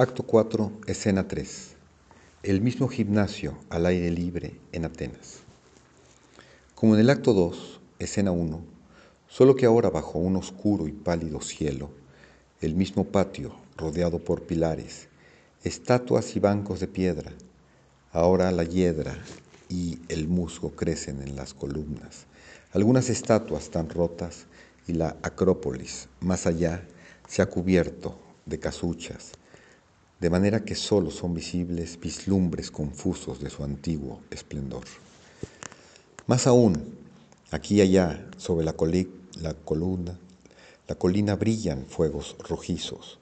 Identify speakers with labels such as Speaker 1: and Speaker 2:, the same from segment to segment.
Speaker 1: Acto 4, escena 3. El mismo gimnasio al aire libre en Atenas. Como en el acto 2, escena 1, solo que ahora bajo un oscuro y pálido cielo, el mismo patio rodeado por pilares, estatuas y bancos de piedra, ahora la hiedra y el musgo crecen en las columnas, algunas estatuas están rotas y la acrópolis más allá se ha cubierto de casuchas, de manera que solo son visibles vislumbres confusos de su antiguo esplendor. Más aún, aquí y allá, sobre la, la columna, la colina brillan fuegos rojizos,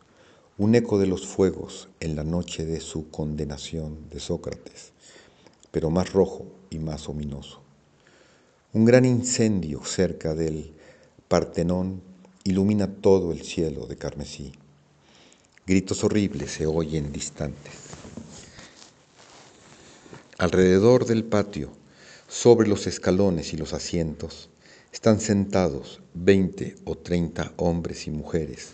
Speaker 1: un eco de los fuegos en la noche de su condenación de Sócrates, pero más rojo y más ominoso. Un gran incendio cerca del Partenón ilumina todo el cielo de carmesí. Gritos horribles se oyen distantes. Alrededor del patio, sobre los escalones y los asientos, están sentados veinte o treinta hombres y mujeres,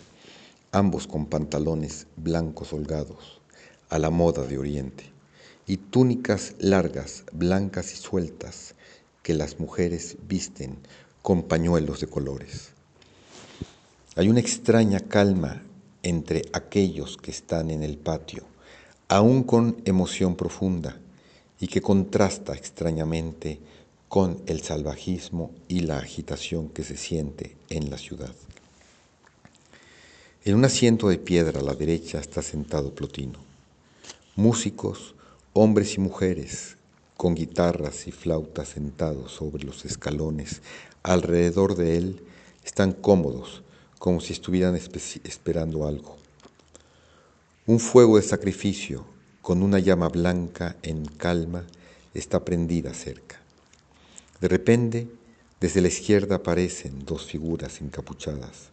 Speaker 1: ambos con pantalones blancos holgados, a la moda de Oriente, y túnicas largas, blancas y sueltas, que las mujeres visten con pañuelos de colores. Hay una extraña calma entre aquellos que están en el patio, aún con emoción profunda, y que contrasta extrañamente con el salvajismo y la agitación que se siente en la ciudad. En un asiento de piedra a la derecha está sentado Plotino. Músicos, hombres y mujeres, con guitarras y flautas sentados sobre los escalones alrededor de él, están cómodos, como si estuvieran esperando algo. Un fuego de sacrificio con una llama blanca en calma está prendida cerca. De repente, desde la izquierda aparecen dos figuras encapuchadas.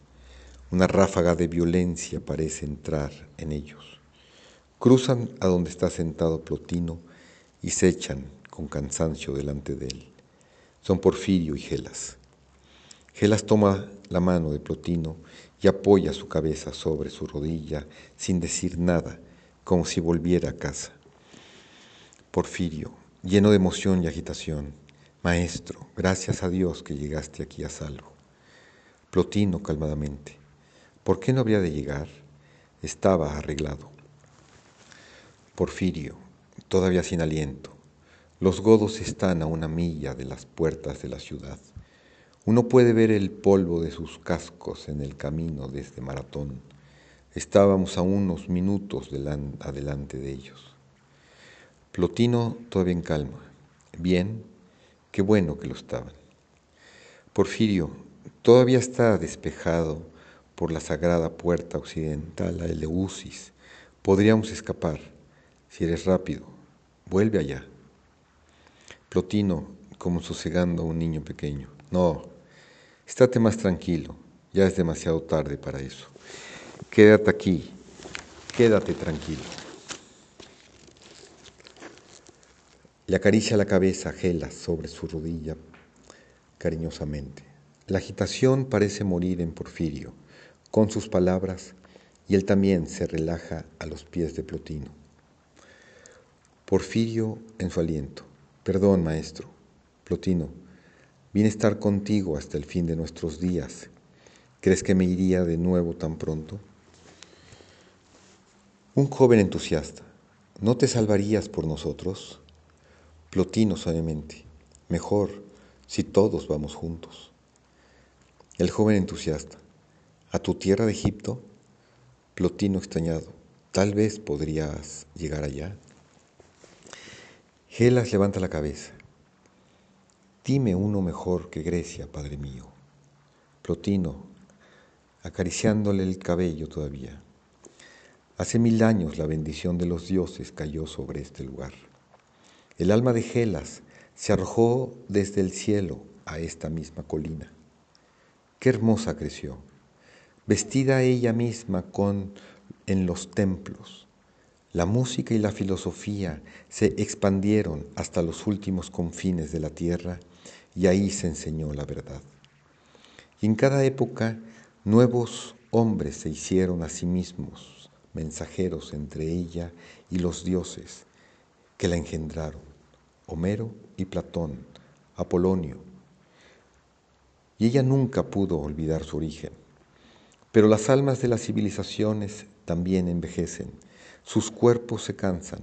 Speaker 1: Una ráfaga de violencia parece entrar en ellos. Cruzan a donde está sentado Plotino y se echan con cansancio delante de él. Son Porfirio y Gelas. Gelas toma la mano de Plotino y apoya su cabeza sobre su rodilla sin decir nada, como si volviera a casa. Porfirio, lleno de emoción y agitación, Maestro, gracias a Dios que llegaste aquí a salvo. Plotino calmadamente, ¿por qué no habría de llegar? Estaba arreglado. Porfirio, todavía sin aliento, los godos están a una milla de las puertas de la ciudad. Uno puede ver el polvo de sus cascos en el camino desde Maratón. Estábamos a unos minutos adelante de ellos. Plotino todavía en calma. Bien, qué bueno que lo estaban. Porfirio todavía está despejado por la sagrada puerta occidental a Eleusis. Podríamos escapar. Si eres rápido, vuelve allá. Plotino, como sosegando a un niño pequeño. No, estate más tranquilo, ya es demasiado tarde para eso. Quédate aquí, quédate tranquilo. Le acaricia la cabeza Gela sobre su rodilla cariñosamente. La agitación parece morir en Porfirio con sus palabras y él también se relaja a los pies de Plotino. Porfirio en su aliento. Perdón, maestro. Plotino, Vine a estar contigo hasta el fin de nuestros días. ¿Crees que me iría de nuevo tan pronto? Un joven entusiasta, ¿no te salvarías por nosotros? Plotino suavemente, mejor si todos vamos juntos. El joven entusiasta, ¿a tu tierra de Egipto? Plotino extrañado, tal vez podrías llegar allá. Gelas levanta la cabeza. Dime uno mejor que Grecia, Padre mío. Plotino, acariciándole el cabello todavía. Hace mil años la bendición de los dioses cayó sobre este lugar. El alma de Gelas se arrojó desde el cielo a esta misma colina. Qué hermosa creció, vestida ella misma con en los templos. La música y la filosofía se expandieron hasta los últimos confines de la tierra y ahí se enseñó la verdad. Y en cada época nuevos hombres se hicieron a sí mismos mensajeros entre ella y los dioses que la engendraron, Homero y Platón, Apolonio. Y ella nunca pudo olvidar su origen. Pero las almas de las civilizaciones también envejecen, sus cuerpos se cansan.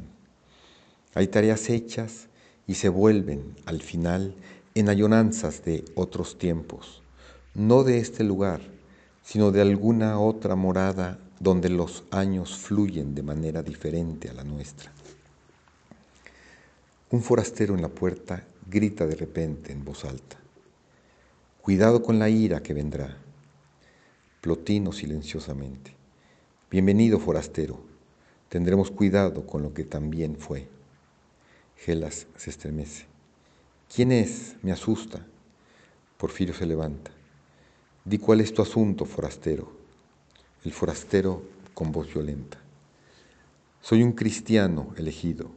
Speaker 1: Hay tareas hechas y se vuelven al final en ayonanzas de otros tiempos, no de este lugar, sino de alguna otra morada donde los años fluyen de manera diferente a la nuestra. Un forastero en la puerta grita de repente en voz alta, Cuidado con la ira que vendrá. Plotino silenciosamente, Bienvenido forastero, tendremos cuidado con lo que también fue. Gelas se estremece. ¿Quién es? Me asusta. Porfirio se levanta. Di cuál es tu asunto, forastero. El forastero con voz violenta. Soy un cristiano elegido.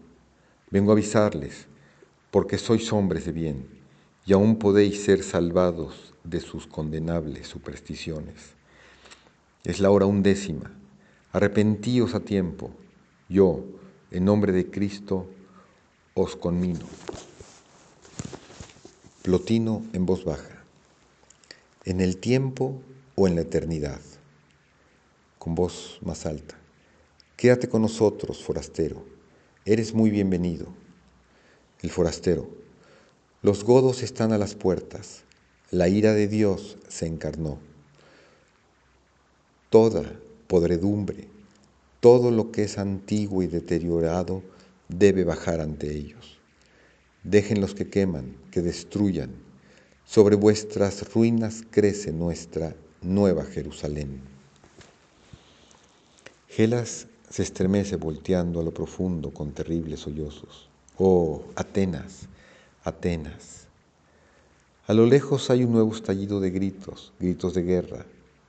Speaker 1: Vengo a avisarles, porque sois hombres de bien, y aún podéis ser salvados de sus condenables supersticiones. Es la hora undécima. Arrepentíos a tiempo. Yo, en nombre de Cristo, os conmino. Plotino en voz baja. En el tiempo o en la eternidad con voz más alta. Quédate con nosotros, forastero. Eres muy bienvenido. El forastero. Los godos están a las puertas. La ira de Dios se encarnó. Toda podredumbre, todo lo que es antiguo y deteriorado debe bajar ante ellos. Dejen los que queman, que destruyan. Sobre vuestras ruinas crece nuestra nueva Jerusalén. Gelas se estremece volteando a lo profundo con terribles sollozos. Oh, Atenas, Atenas. A lo lejos hay un nuevo estallido de gritos, gritos de guerra,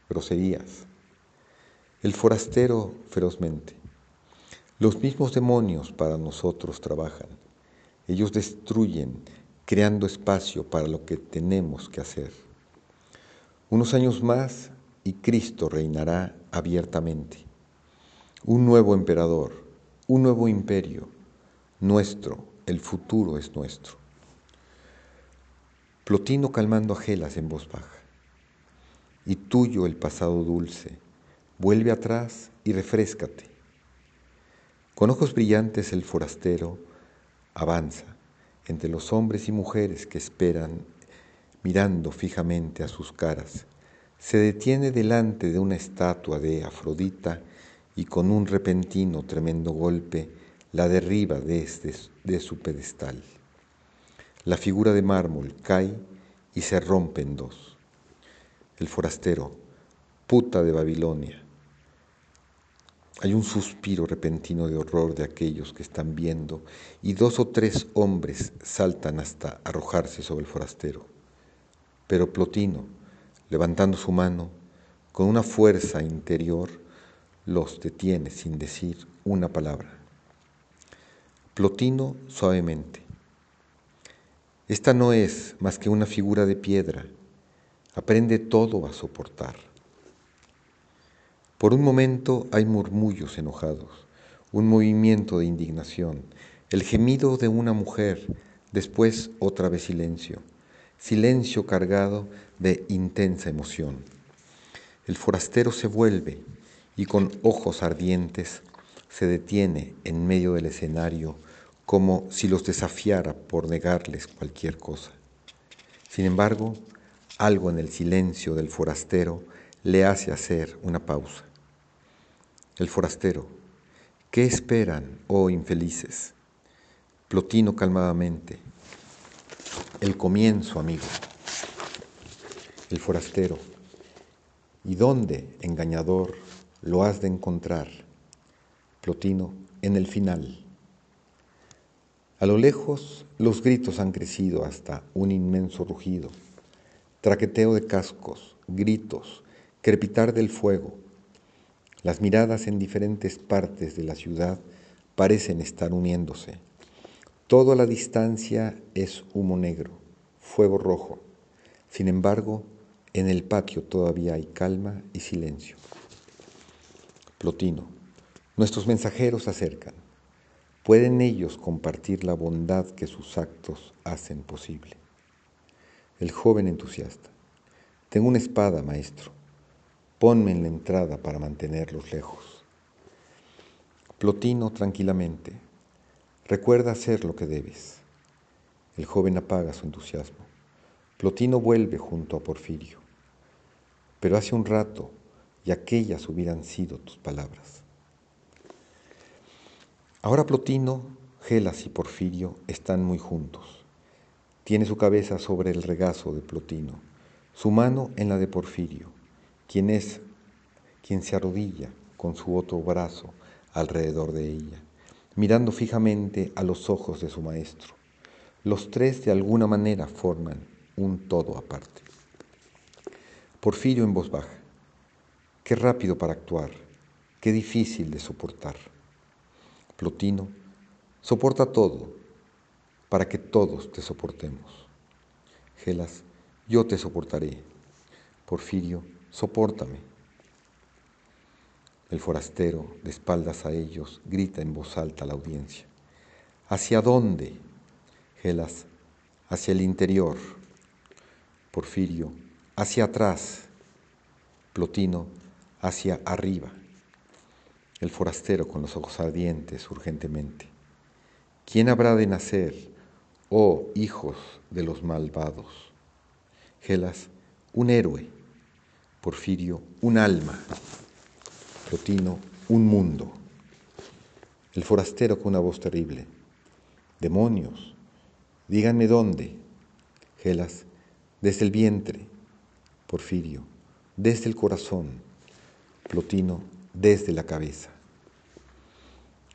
Speaker 1: groserías. El forastero ferozmente. Los mismos demonios para nosotros trabajan. Ellos destruyen, creando espacio para lo que tenemos que hacer. Unos años más y Cristo reinará abiertamente un nuevo emperador, un nuevo imperio, nuestro, el futuro es nuestro. Plotino calmando a Gelas en voz baja. Y tuyo el pasado dulce, vuelve atrás y refrescate. Con ojos brillantes el forastero avanza entre los hombres y mujeres que esperan mirando fijamente a sus caras. Se detiene delante de una estatua de Afrodita y con un repentino tremendo golpe la derriba desde de su pedestal. La figura de mármol cae y se rompe en dos. El forastero, puta de Babilonia. Hay un suspiro repentino de horror de aquellos que están viendo y dos o tres hombres saltan hasta arrojarse sobre el forastero. Pero Plotino, levantando su mano, con una fuerza interior, los detiene sin decir una palabra. Plotino suavemente. Esta no es más que una figura de piedra. Aprende todo a soportar. Por un momento hay murmullos enojados, un movimiento de indignación, el gemido de una mujer, después otra vez silencio, silencio cargado de intensa emoción. El forastero se vuelve, y con ojos ardientes se detiene en medio del escenario como si los desafiara por negarles cualquier cosa. Sin embargo, algo en el silencio del forastero le hace hacer una pausa. El forastero, ¿qué esperan, oh infelices? Plotino calmadamente, el comienzo, amigo. El forastero, ¿y dónde, engañador, lo has de encontrar, Plotino, en el final. A lo lejos los gritos han crecido hasta un inmenso rugido, traqueteo de cascos, gritos, crepitar del fuego. Las miradas en diferentes partes de la ciudad parecen estar uniéndose. Toda la distancia es humo negro, fuego rojo. Sin embargo, en el patio todavía hay calma y silencio. Plotino, Nuestros mensajeros se acercan. ¿Pueden ellos compartir la bondad que sus actos hacen posible? El joven entusiasta. Tengo una espada, maestro. Ponme en la entrada para mantenerlos lejos. Plotino tranquilamente. Recuerda hacer lo que debes. El joven apaga su entusiasmo. Plotino vuelve junto a Porfirio. Pero hace un rato, y aquellas hubieran sido tus palabras. Ahora Plotino, Gelas y Porfirio están muy juntos. Tiene su cabeza sobre el regazo de Plotino, su mano en la de Porfirio quien es quien se arrodilla con su otro brazo alrededor de ella, mirando fijamente a los ojos de su maestro. Los tres de alguna manera forman un todo aparte. Porfirio en voz baja. Qué rápido para actuar, qué difícil de soportar. Plotino, soporta todo para que todos te soportemos. Gelas, yo te soportaré. Porfirio, Sopórtame. El forastero, de espaldas a ellos, grita en voz alta a la audiencia. ¿Hacia dónde? Gelas, hacia el interior. Porfirio, hacia atrás. Plotino, hacia arriba. El forastero con los ojos ardientes urgentemente. ¿Quién habrá de nacer, oh hijos de los malvados? Gelas, un héroe Porfirio, un alma. Plotino, un mundo. El forastero con una voz terrible. Demonios, díganme dónde. Gelas, desde el vientre. Porfirio, desde el corazón. Plotino, desde la cabeza.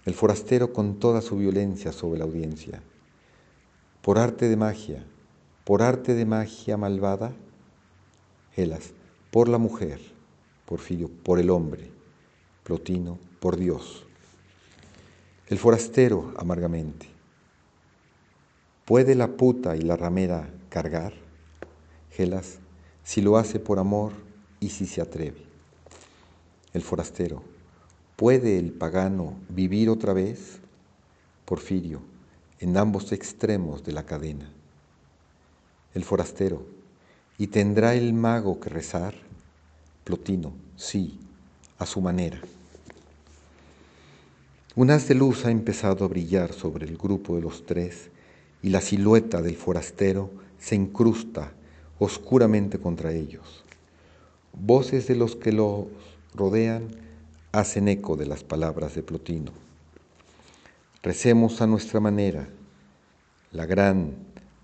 Speaker 1: El forastero con toda su violencia sobre la audiencia. Por arte de magia, por arte de magia malvada. Gelas, por la mujer, Porfirio, por el hombre, Plotino, por Dios. El forastero, amargamente, ¿puede la puta y la ramera cargar? Gelas, si lo hace por amor y si se atreve. El forastero, ¿puede el pagano vivir otra vez? Porfirio, en ambos extremos de la cadena. El forastero, ¿Y tendrá el mago que rezar? Plotino, sí, a su manera. Un haz de luz ha empezado a brillar sobre el grupo de los tres y la silueta del forastero se incrusta oscuramente contra ellos. Voces de los que los rodean hacen eco de las palabras de Plotino. Recemos a nuestra manera la gran,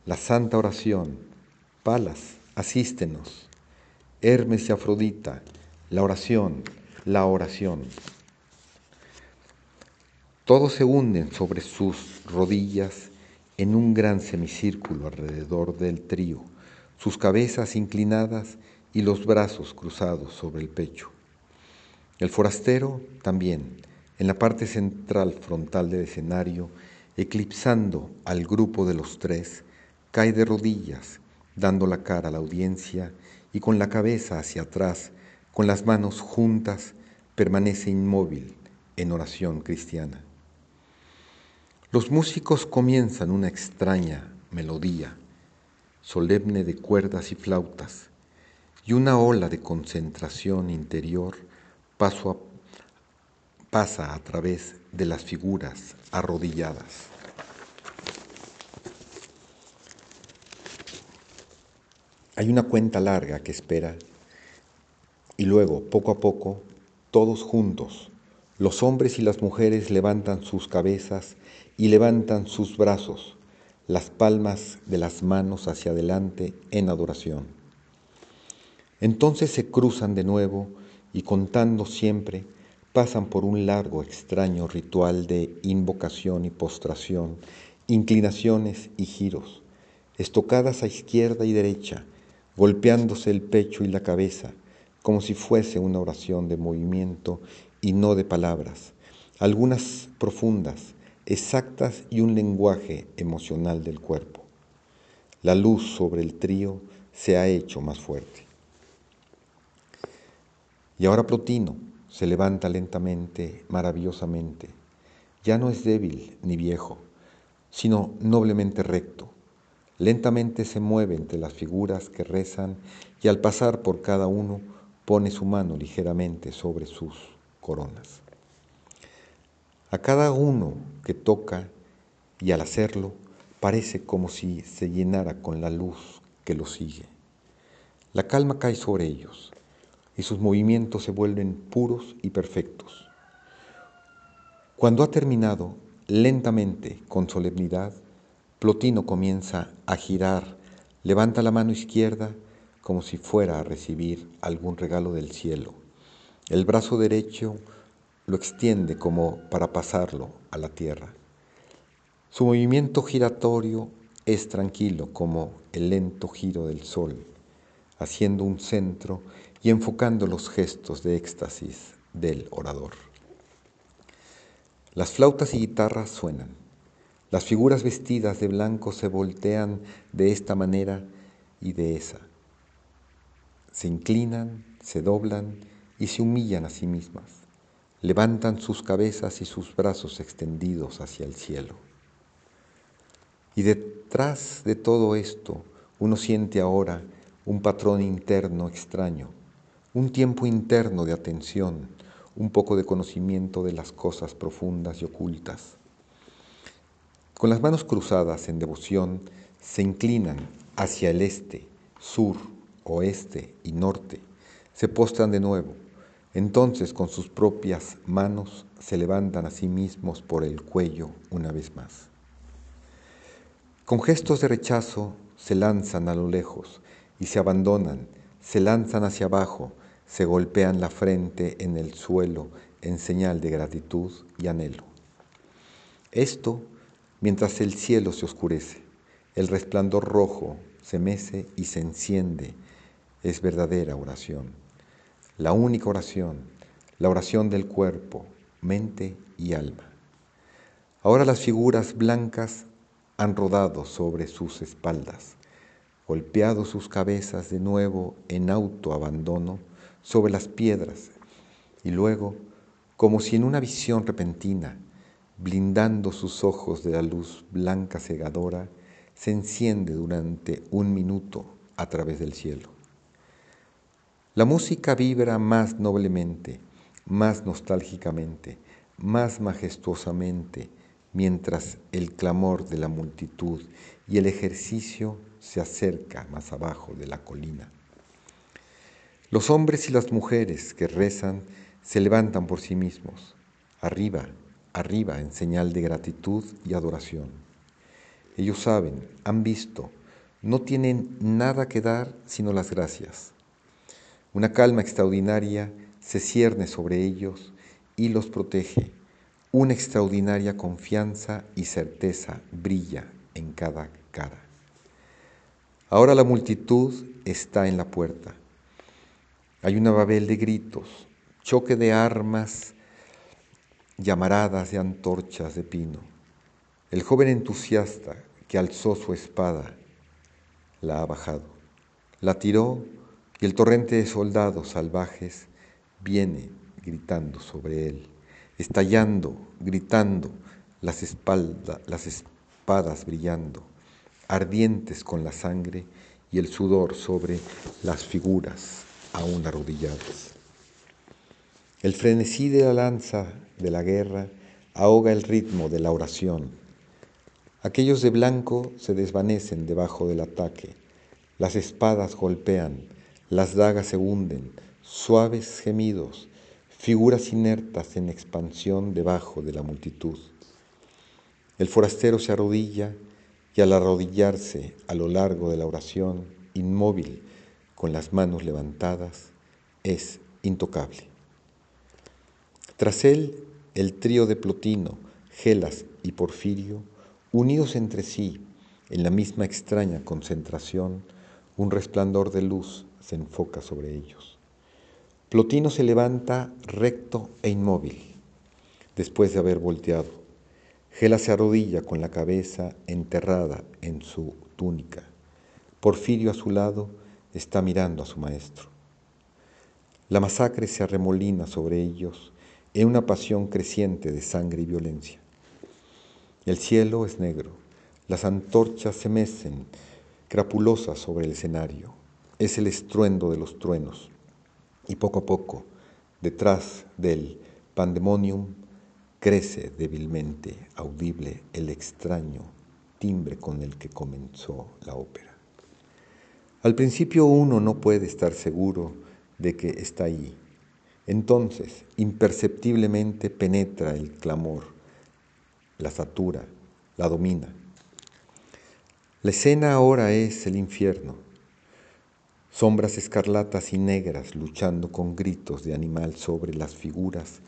Speaker 1: la santa oración, palas asístenos. Hermes y Afrodita, la oración, la oración. Todos se hunden sobre sus rodillas en un gran semicírculo alrededor del trío, sus cabezas inclinadas y los brazos cruzados sobre el pecho. El forastero también, en la parte central frontal del escenario, eclipsando al grupo de los tres, cae de rodillas dando la cara a la audiencia y con la cabeza hacia atrás, con las manos juntas, permanece inmóvil en oración cristiana. Los músicos comienzan una extraña melodía, solemne de cuerdas y flautas, y una ola de concentración interior pasa a través de las figuras arrodilladas. Hay una cuenta larga que espera y luego, poco a poco, todos juntos, los hombres y las mujeres levantan sus cabezas y levantan sus brazos, las palmas de las manos hacia adelante en adoración. Entonces se cruzan de nuevo y contando siempre, pasan por un largo, extraño ritual de invocación y postración, inclinaciones y giros, estocadas a izquierda y derecha, golpeándose el pecho y la cabeza, como si fuese una oración de movimiento y no de palabras, algunas profundas, exactas y un lenguaje emocional del cuerpo. La luz sobre el trío se ha hecho más fuerte. Y ahora Plotino, se levanta lentamente, maravillosamente. Ya no es débil ni viejo, sino noblemente recto. Lentamente se mueve entre las figuras que rezan y al pasar por cada uno pone su mano ligeramente sobre sus coronas. A cada uno que toca y al hacerlo parece como si se llenara con la luz que lo sigue. La calma cae sobre ellos y sus movimientos se vuelven puros y perfectos. Cuando ha terminado, lentamente, con solemnidad, Plotino comienza a girar, levanta la mano izquierda como si fuera a recibir algún regalo del cielo. El brazo derecho lo extiende como para pasarlo a la tierra. Su movimiento giratorio es tranquilo como el lento giro del sol, haciendo un centro y enfocando los gestos de éxtasis del orador. Las flautas y guitarras suenan. Las figuras vestidas de blanco se voltean de esta manera y de esa. Se inclinan, se doblan y se humillan a sí mismas. Levantan sus cabezas y sus brazos extendidos hacia el cielo. Y detrás de todo esto uno siente ahora un patrón interno extraño un tiempo interno de atención, un poco de conocimiento de las cosas profundas y ocultas. Con las manos cruzadas en devoción, se inclinan hacia el este, sur, oeste y norte, se postran de nuevo, entonces con sus propias manos se levantan a sí mismos por el cuello una vez más. Con gestos de rechazo se lanzan a lo lejos y se abandonan, se lanzan hacia abajo, se golpean la frente en el suelo en señal de gratitud y anhelo. Esto mientras el cielo se oscurece, el resplandor rojo se mece y se enciende, es verdadera oración. La única oración, la oración del cuerpo, mente y alma. Ahora las figuras blancas han rodado sobre sus espaldas, golpeado sus cabezas de nuevo en autoabandono, sobre las piedras y luego, como si en una visión repentina, blindando sus ojos de la luz blanca cegadora, se enciende durante un minuto a través del cielo. La música vibra más noblemente, más nostálgicamente, más majestuosamente, mientras el clamor de la multitud y el ejercicio se acerca más abajo de la colina. Los hombres y las mujeres que rezan se levantan por sí mismos, arriba, arriba, en señal de gratitud y adoración. Ellos saben, han visto, no tienen nada que dar sino las gracias. Una calma extraordinaria se cierne sobre ellos y los protege. Una extraordinaria confianza y certeza brilla en cada cara. Ahora la multitud está en la puerta hay una babel de gritos, choque de armas, llamaradas de antorchas de pino. El joven entusiasta que alzó su espada la ha bajado, la tiró y el torrente de soldados salvajes viene gritando sobre él, estallando, gritando, las, espaldas, las espadas brillando, ardientes con la sangre y el sudor sobre las figuras aún arrodillados. El frenesí de la lanza de la guerra ahoga el ritmo de la oración. Aquellos de blanco se desvanecen debajo del ataque, las espadas golpean, las dagas se hunden, suaves gemidos, figuras inertas en expansión debajo de la multitud. El forastero se arrodilla y al arrodillarse a lo largo de la oración, inmóvil, con las manos levantadas, es intocable. Tras él, el trío de Plotino, Gelas y Porfirio, unidos entre sí en la misma extraña concentración, un resplandor de luz se enfoca sobre ellos. Plotino se levanta recto e inmóvil, después de haber volteado. Gelas se arrodilla con la cabeza enterrada en su túnica. Porfirio a su lado está mirando a su maestro. La masacre se arremolina sobre ellos en una pasión creciente de sangre y violencia. El cielo es negro, las antorchas se mecen crapulosas sobre el escenario, es el estruendo de los truenos, y poco a poco, detrás del pandemonium, crece débilmente audible el extraño timbre con el que comenzó la ópera. Al principio uno no puede estar seguro de que está ahí. Entonces, imperceptiblemente penetra el clamor, la satura, la domina. La escena ahora es el infierno. Sombras escarlatas y negras luchando con gritos de animal sobre las figuras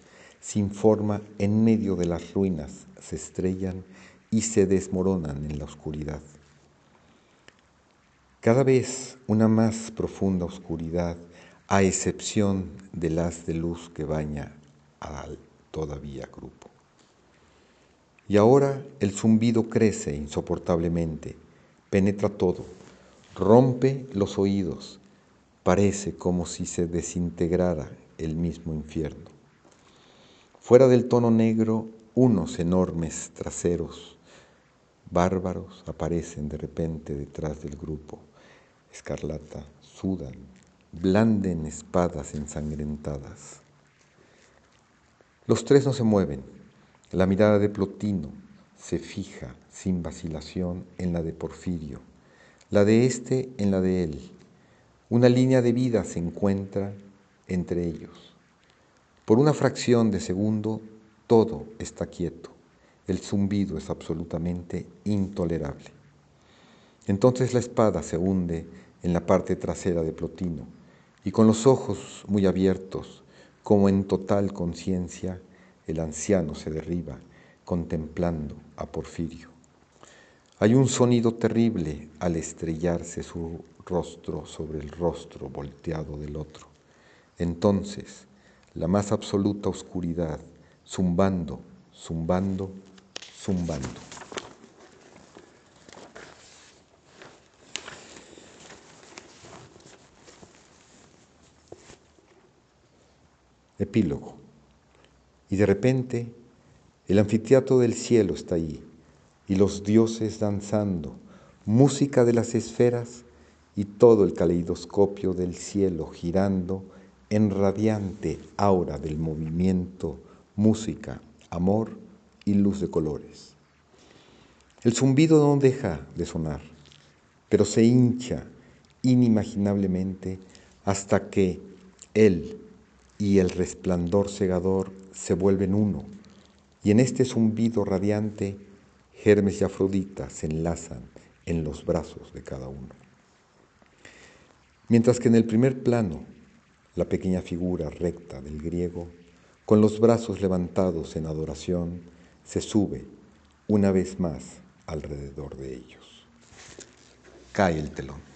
Speaker 1: sin forma en medio de las ruinas se estrellan y se desmoronan en la oscuridad. Cada vez una más profunda oscuridad a excepción del haz de luz que baña al todavía grupo. Y ahora el zumbido crece insoportablemente, penetra todo, rompe los oídos, parece como si se desintegrara el mismo infierno. Fuera del tono negro, unos enormes traseros bárbaros aparecen de repente detrás del grupo, escarlata, sudan, blanden espadas ensangrentadas. Los tres no se mueven. La mirada de Plotino se fija sin vacilación en la de Porfirio, la de éste en la de él. Una línea de vida se encuentra entre ellos. Por una fracción de segundo, todo está quieto. El zumbido es absolutamente intolerable. Entonces la espada se hunde en la parte trasera de Plotino y con los ojos muy abiertos, como en total conciencia, el anciano se derriba contemplando a Porfirio. Hay un sonido terrible al estrellarse su rostro sobre el rostro volteado del otro. Entonces, la más absoluta oscuridad, zumbando, zumbando, zumbando. Epílogo. Y de repente el anfiteatro del cielo está allí, y los dioses danzando, música de las esferas y todo el caleidoscopio del cielo girando en radiante aura del movimiento, música, amor y luz de colores. El zumbido no deja de sonar, pero se hincha inimaginablemente hasta que él, y el resplandor cegador se vuelven uno, y en este zumbido radiante Hermes y Afrodita se enlazan en los brazos de cada uno. Mientras que en el primer plano, la pequeña figura recta del griego, con los brazos levantados en adoración, se sube una vez más alrededor de ellos. Cae el telón.